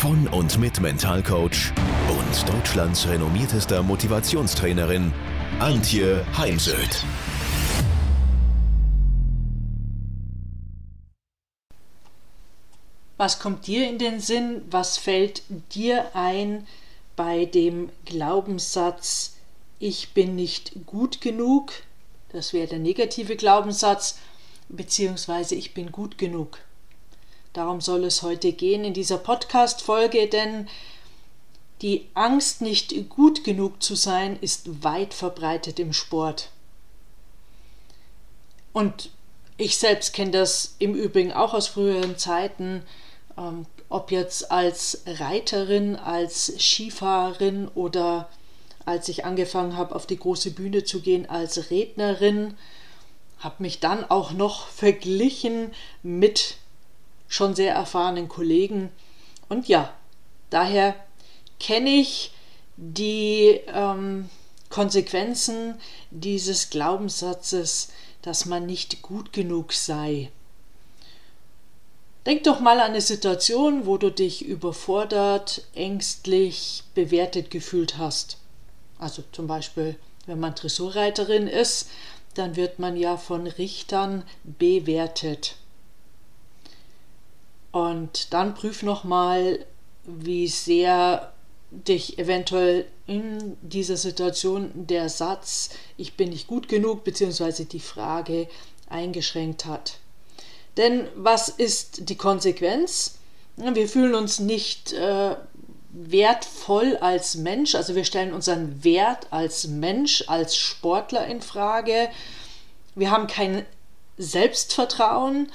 von und mit Mentalcoach und Deutschlands renommiertester Motivationstrainerin Antje Heimsöth. Was kommt dir in den Sinn? Was fällt dir ein bei dem Glaubenssatz, ich bin nicht gut genug? Das wäre der negative Glaubenssatz, beziehungsweise ich bin gut genug. Darum soll es heute gehen in dieser Podcast-Folge, denn die Angst, nicht gut genug zu sein, ist weit verbreitet im Sport. Und ich selbst kenne das im Übrigen auch aus früheren Zeiten, ähm, ob jetzt als Reiterin, als Skifahrerin oder als ich angefangen habe, auf die große Bühne zu gehen, als Rednerin, habe mich dann auch noch verglichen mit schon sehr erfahrenen Kollegen. Und ja, daher kenne ich die ähm, Konsequenzen dieses Glaubenssatzes, dass man nicht gut genug sei. Denk doch mal an eine Situation, wo du dich überfordert, ängstlich, bewertet gefühlt hast. Also zum Beispiel, wenn man Dressurreiterin ist, dann wird man ja von Richtern bewertet. Und dann prüf nochmal, wie sehr dich eventuell in dieser Situation der Satz, ich bin nicht gut genug, beziehungsweise die Frage eingeschränkt hat. Denn was ist die Konsequenz? Wir fühlen uns nicht äh, wertvoll als Mensch, also wir stellen unseren Wert als Mensch, als Sportler in Frage. Wir haben kein Selbstvertrauen,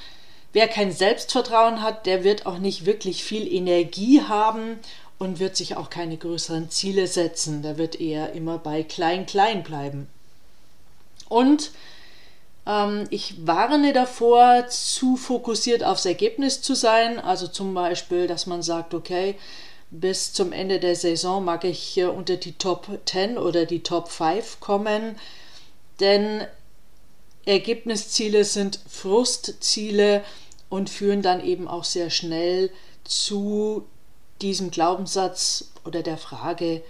Wer kein Selbstvertrauen hat, der wird auch nicht wirklich viel Energie haben und wird sich auch keine größeren Ziele setzen. Der wird eher immer bei klein, klein bleiben. Und ähm, ich warne davor, zu fokussiert aufs Ergebnis zu sein. Also zum Beispiel, dass man sagt, okay, bis zum Ende der Saison mag ich unter die Top 10 oder die Top 5 kommen. Denn Ergebnisziele sind Frustziele und führen dann eben auch sehr schnell zu diesem Glaubenssatz oder der Frage,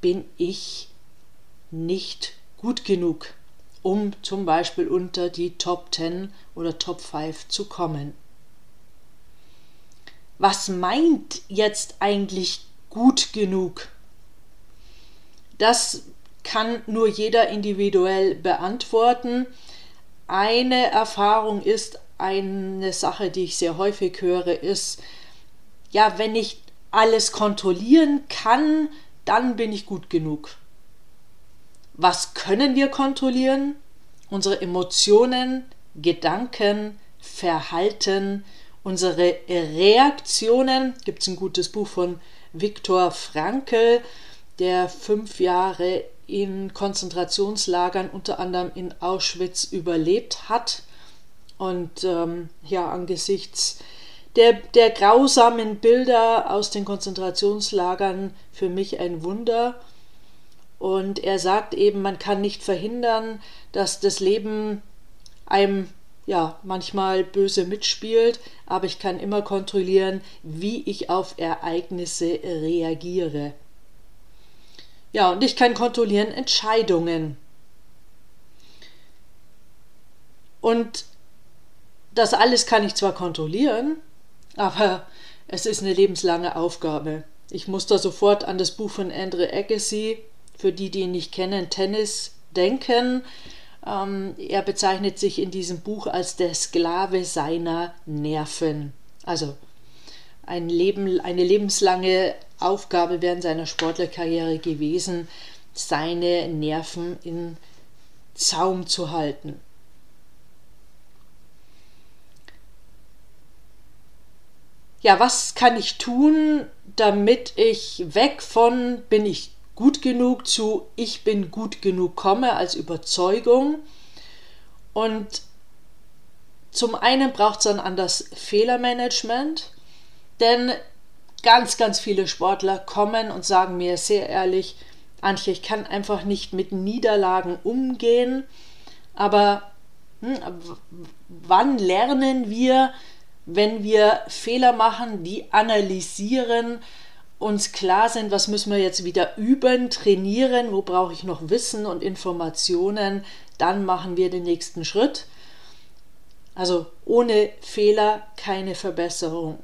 bin ich nicht gut genug, um zum Beispiel unter die Top 10 oder Top 5 zu kommen. Was meint jetzt eigentlich gut genug? Das kann nur jeder individuell beantworten. Eine Erfahrung ist eine Sache, die ich sehr häufig höre, ist, ja, wenn ich alles kontrollieren kann, dann bin ich gut genug. Was können wir kontrollieren? Unsere Emotionen, Gedanken, Verhalten, unsere Reaktionen. Gibt es ein gutes Buch von Viktor Frankl, der fünf Jahre in Konzentrationslagern, unter anderem in Auschwitz, überlebt hat. Und ähm, ja, angesichts der, der grausamen Bilder aus den Konzentrationslagern für mich ein Wunder. Und er sagt eben, man kann nicht verhindern, dass das Leben einem ja manchmal böse mitspielt, aber ich kann immer kontrollieren, wie ich auf Ereignisse reagiere. Ja, und ich kann kontrollieren Entscheidungen. Und das alles kann ich zwar kontrollieren, aber es ist eine lebenslange Aufgabe. Ich muss da sofort an das Buch von Andre Agassi, für die, die ihn nicht kennen, Tennis, denken. Ähm, er bezeichnet sich in diesem Buch als der Sklave seiner Nerven. Also ein Leben, eine lebenslange Aufgabe während seiner Sportlerkarriere gewesen, seine Nerven in Zaum zu halten. Ja, was kann ich tun, damit ich weg von bin ich gut genug zu ich bin gut genug komme als Überzeugung. Und zum einen braucht es ein anderes Fehlermanagement, denn ganz, ganz viele Sportler kommen und sagen mir sehr ehrlich, Antje, ich kann einfach nicht mit Niederlagen umgehen, aber hm, wann lernen wir, wenn wir Fehler machen, die analysieren, uns klar sind, was müssen wir jetzt wieder üben, trainieren, wo brauche ich noch Wissen und Informationen, dann machen wir den nächsten Schritt. Also ohne Fehler keine Verbesserung.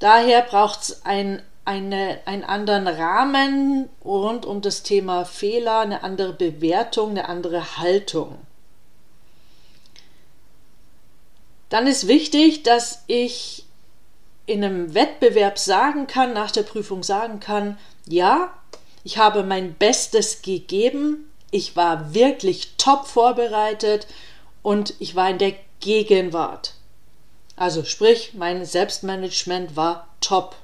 Daher braucht es ein, eine, einen anderen Rahmen rund um das Thema Fehler, eine andere Bewertung, eine andere Haltung. Dann ist wichtig, dass ich in einem Wettbewerb sagen kann, nach der Prüfung sagen kann, ja, ich habe mein Bestes gegeben, ich war wirklich top vorbereitet und ich war in der Gegenwart. Also sprich, mein Selbstmanagement war top.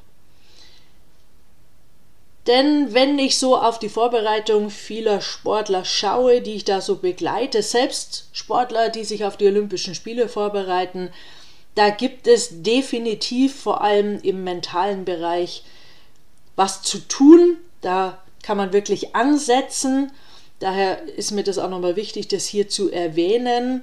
Denn wenn ich so auf die Vorbereitung vieler Sportler schaue, die ich da so begleite, selbst Sportler, die sich auf die Olympischen Spiele vorbereiten, da gibt es definitiv vor allem im mentalen Bereich was zu tun. Da kann man wirklich ansetzen. Daher ist mir das auch nochmal wichtig, das hier zu erwähnen.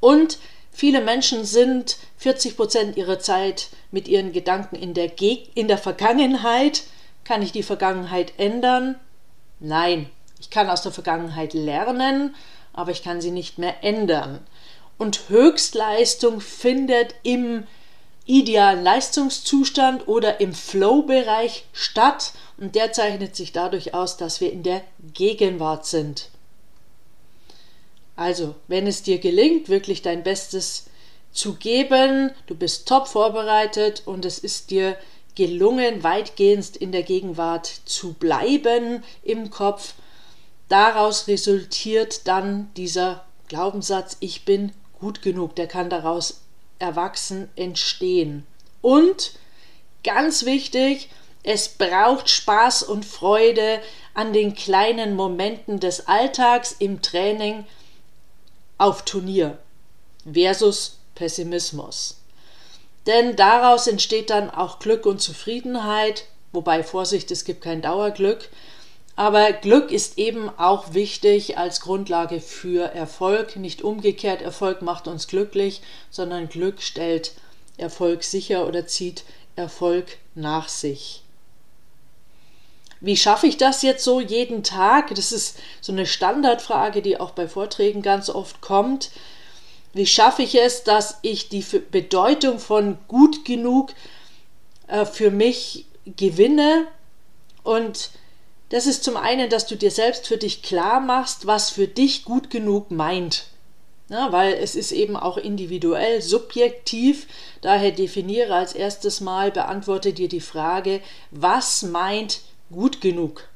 Und viele Menschen sind 40 Prozent ihrer Zeit mit ihren Gedanken in der, Ge in der Vergangenheit kann ich die Vergangenheit ändern? Nein, ich kann aus der Vergangenheit lernen, aber ich kann sie nicht mehr ändern. Und Höchstleistung findet im idealen Leistungszustand oder im Flow-Bereich statt und der zeichnet sich dadurch aus, dass wir in der Gegenwart sind. Also, wenn es dir gelingt, wirklich dein Bestes zu geben, du bist top vorbereitet und es ist dir gelungen, weitgehend in der Gegenwart zu bleiben im Kopf. Daraus resultiert dann dieser Glaubenssatz, ich bin gut genug, der kann daraus erwachsen entstehen. Und ganz wichtig, es braucht Spaß und Freude an den kleinen Momenten des Alltags im Training auf Turnier versus Pessimismus. Denn daraus entsteht dann auch Glück und Zufriedenheit, wobei Vorsicht, es gibt kein Dauerglück. Aber Glück ist eben auch wichtig als Grundlage für Erfolg. Nicht umgekehrt, Erfolg macht uns glücklich, sondern Glück stellt Erfolg sicher oder zieht Erfolg nach sich. Wie schaffe ich das jetzt so jeden Tag? Das ist so eine Standardfrage, die auch bei Vorträgen ganz oft kommt. Wie schaffe ich es, dass ich die Bedeutung von gut genug äh, für mich gewinne? Und das ist zum einen, dass du dir selbst für dich klar machst, was für dich gut genug meint. Ja, weil es ist eben auch individuell, subjektiv. Daher definiere als erstes Mal, beantworte dir die Frage, was meint gut genug?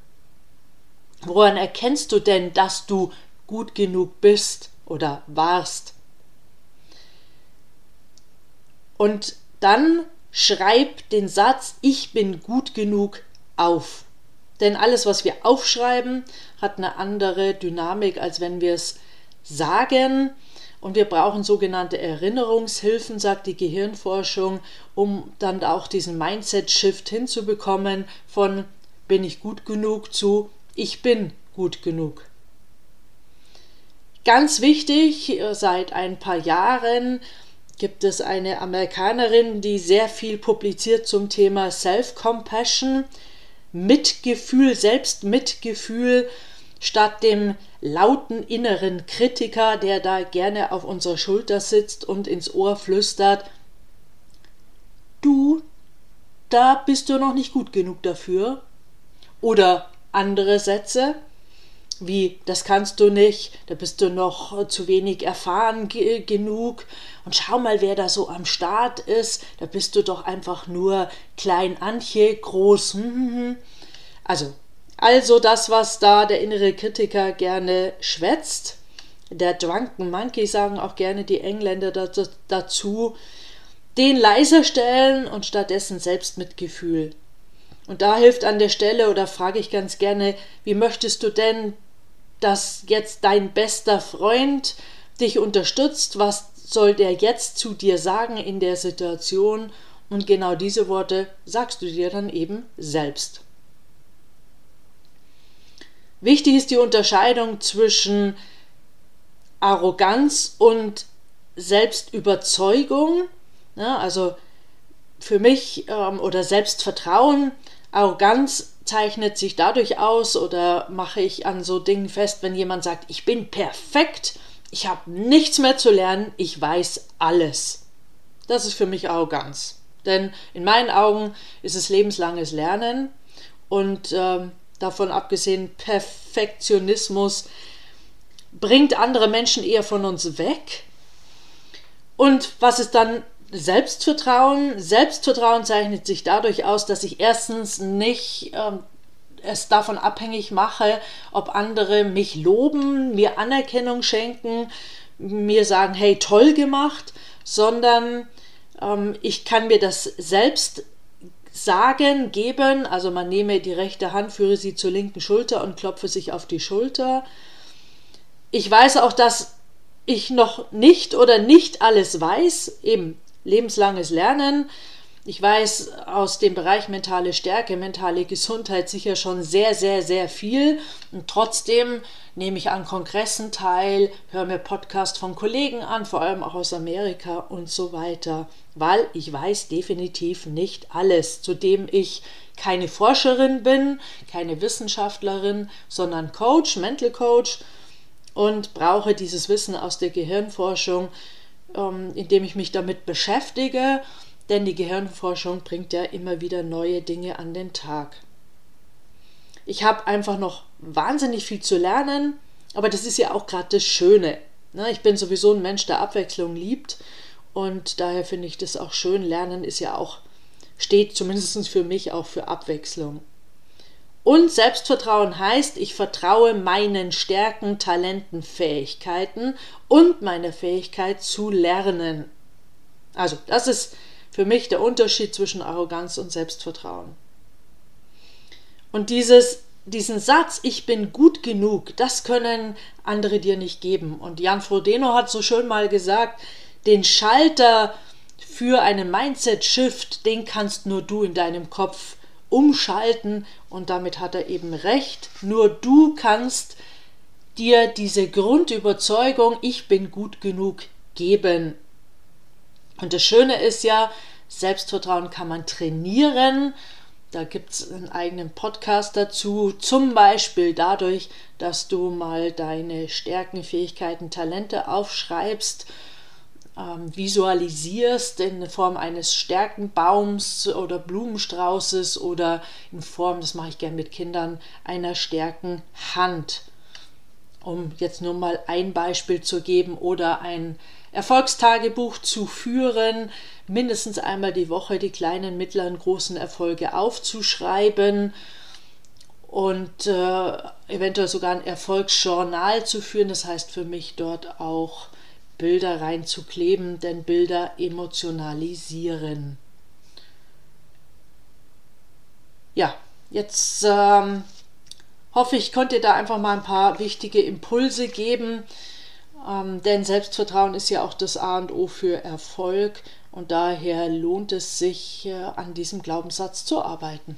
Woran erkennst du denn, dass du gut genug bist oder warst? Und dann schreib den Satz, ich bin gut genug auf. Denn alles, was wir aufschreiben, hat eine andere Dynamik, als wenn wir es sagen. Und wir brauchen sogenannte Erinnerungshilfen, sagt die Gehirnforschung, um dann auch diesen Mindset-Shift hinzubekommen von bin ich gut genug zu ich bin gut genug. Ganz wichtig, seit ein paar Jahren gibt es eine Amerikanerin, die sehr viel publiziert zum Thema Self-Compassion, Mitgefühl, Selbstmitgefühl, statt dem lauten inneren Kritiker, der da gerne auf unserer Schulter sitzt und ins Ohr flüstert, du, da bist du noch nicht gut genug dafür. Oder andere Sätze, wie das kannst du nicht, da bist du noch zu wenig erfahren ge genug und schau mal, wer da so am Start ist, da bist du doch einfach nur klein Antje, groß. Hm, hm, hm. Also, also das, was da der innere Kritiker gerne schwätzt, der Drunken Monkey sagen auch gerne die Engländer dazu, den leiser stellen und stattdessen Selbstmitgefühl Und da hilft an der Stelle oder frage ich ganz gerne, wie möchtest du denn, dass jetzt dein bester Freund dich unterstützt? Was soll der jetzt zu dir sagen in der Situation? Und genau diese Worte sagst du dir dann eben selbst. Wichtig ist die Unterscheidung zwischen Arroganz und Selbstüberzeugung. Also für mich ähm, oder Selbstvertrauen, Arroganz zeichnet sich dadurch aus oder mache ich an so Dingen fest, wenn jemand sagt, ich bin perfekt, ich habe nichts mehr zu lernen, ich weiß alles. Das ist für mich Arroganz. Denn in meinen Augen ist es lebenslanges Lernen und äh, davon abgesehen, Perfektionismus bringt andere Menschen eher von uns weg. Und was ist dann Selbstvertrauen? Selbstvertrauen zeichnet sich dadurch aus, dass ich erstens nicht ähm, es davon abhängig mache, ob andere mich loben, mir Anerkennung schenken, mir sagen, hey, toll gemacht, sondern ähm, ich kann mir das selbst sagen, geben, also man nehme die rechte Hand, führe sie zur linken Schulter und klopfe sich auf die Schulter. Ich weiß auch, dass ich noch nicht oder nicht alles weiß, eben lebenslanges Lernen, ich weiß aus dem Bereich mentale Stärke, mentale Gesundheit sicher schon sehr, sehr, sehr viel. Und trotzdem nehme ich an Kongressen teil, höre mir Podcasts von Kollegen an, vor allem auch aus Amerika und so weiter, weil ich weiß definitiv nicht alles, zudem ich keine Forscherin bin, keine Wissenschaftlerin, sondern Coach, Mental Coach. Und brauche dieses Wissen aus der Gehirnforschung, ähm, indem ich mich damit beschäftige denn die Gehirnforschung bringt ja immer wieder neue Dinge an den Tag. Ich habe einfach noch wahnsinnig viel zu lernen, aber das ist ja auch gerade das Schöne. Ne? Ich bin sowieso ein Mensch, der Abwechslung liebt und daher finde ich das auch schön. Lernen ist ja auch, steht zumindest für mich auch für Abwechslung. Und Selbstvertrauen heißt, ich vertraue meinen Stärken, Talenten, Fähigkeiten und meiner Fähigkeit zu lernen. Also, das ist für mich der Unterschied zwischen Arroganz und Selbstvertrauen. Und dieses, diesen Satz, ich bin gut genug, das können andere dir nicht geben. Und Jan Frodeno hat so schön mal gesagt, den Schalter für einen Mindset-Shift, den kannst nur du in deinem Kopf umschalten. Und damit hat er eben recht. Nur du kannst dir diese Grundüberzeugung, ich bin gut genug, geben. Und das Schöne ist ja, Selbstvertrauen kann man trainieren. Da gibt es einen eigenen Podcast dazu. Zum Beispiel dadurch, dass du mal deine Stärken, Fähigkeiten, Talente aufschreibst, ähm, visualisierst in Form eines Stärkenbaums oder Blumenstraußes oder in Form, das mache ich gerne mit Kindern, einer Stärkenhand. Um jetzt nur mal ein Beispiel zu geben oder ein Erfolgstagebuch zu führen, mindestens einmal die Woche die kleinen, mittleren, großen Erfolge aufzuschreiben und äh, eventuell sogar ein Erfolgsjournal zu führen. Das heißt für mich dort auch Bilder reinzukleben, denn Bilder emotionalisieren. Ja, jetzt ähm, hoffe ich, konnte da einfach mal ein paar wichtige Impulse geben. Ähm, denn Selbstvertrauen ist ja auch das A und O für Erfolg und daher lohnt es sich, äh, an diesem Glaubenssatz zu arbeiten.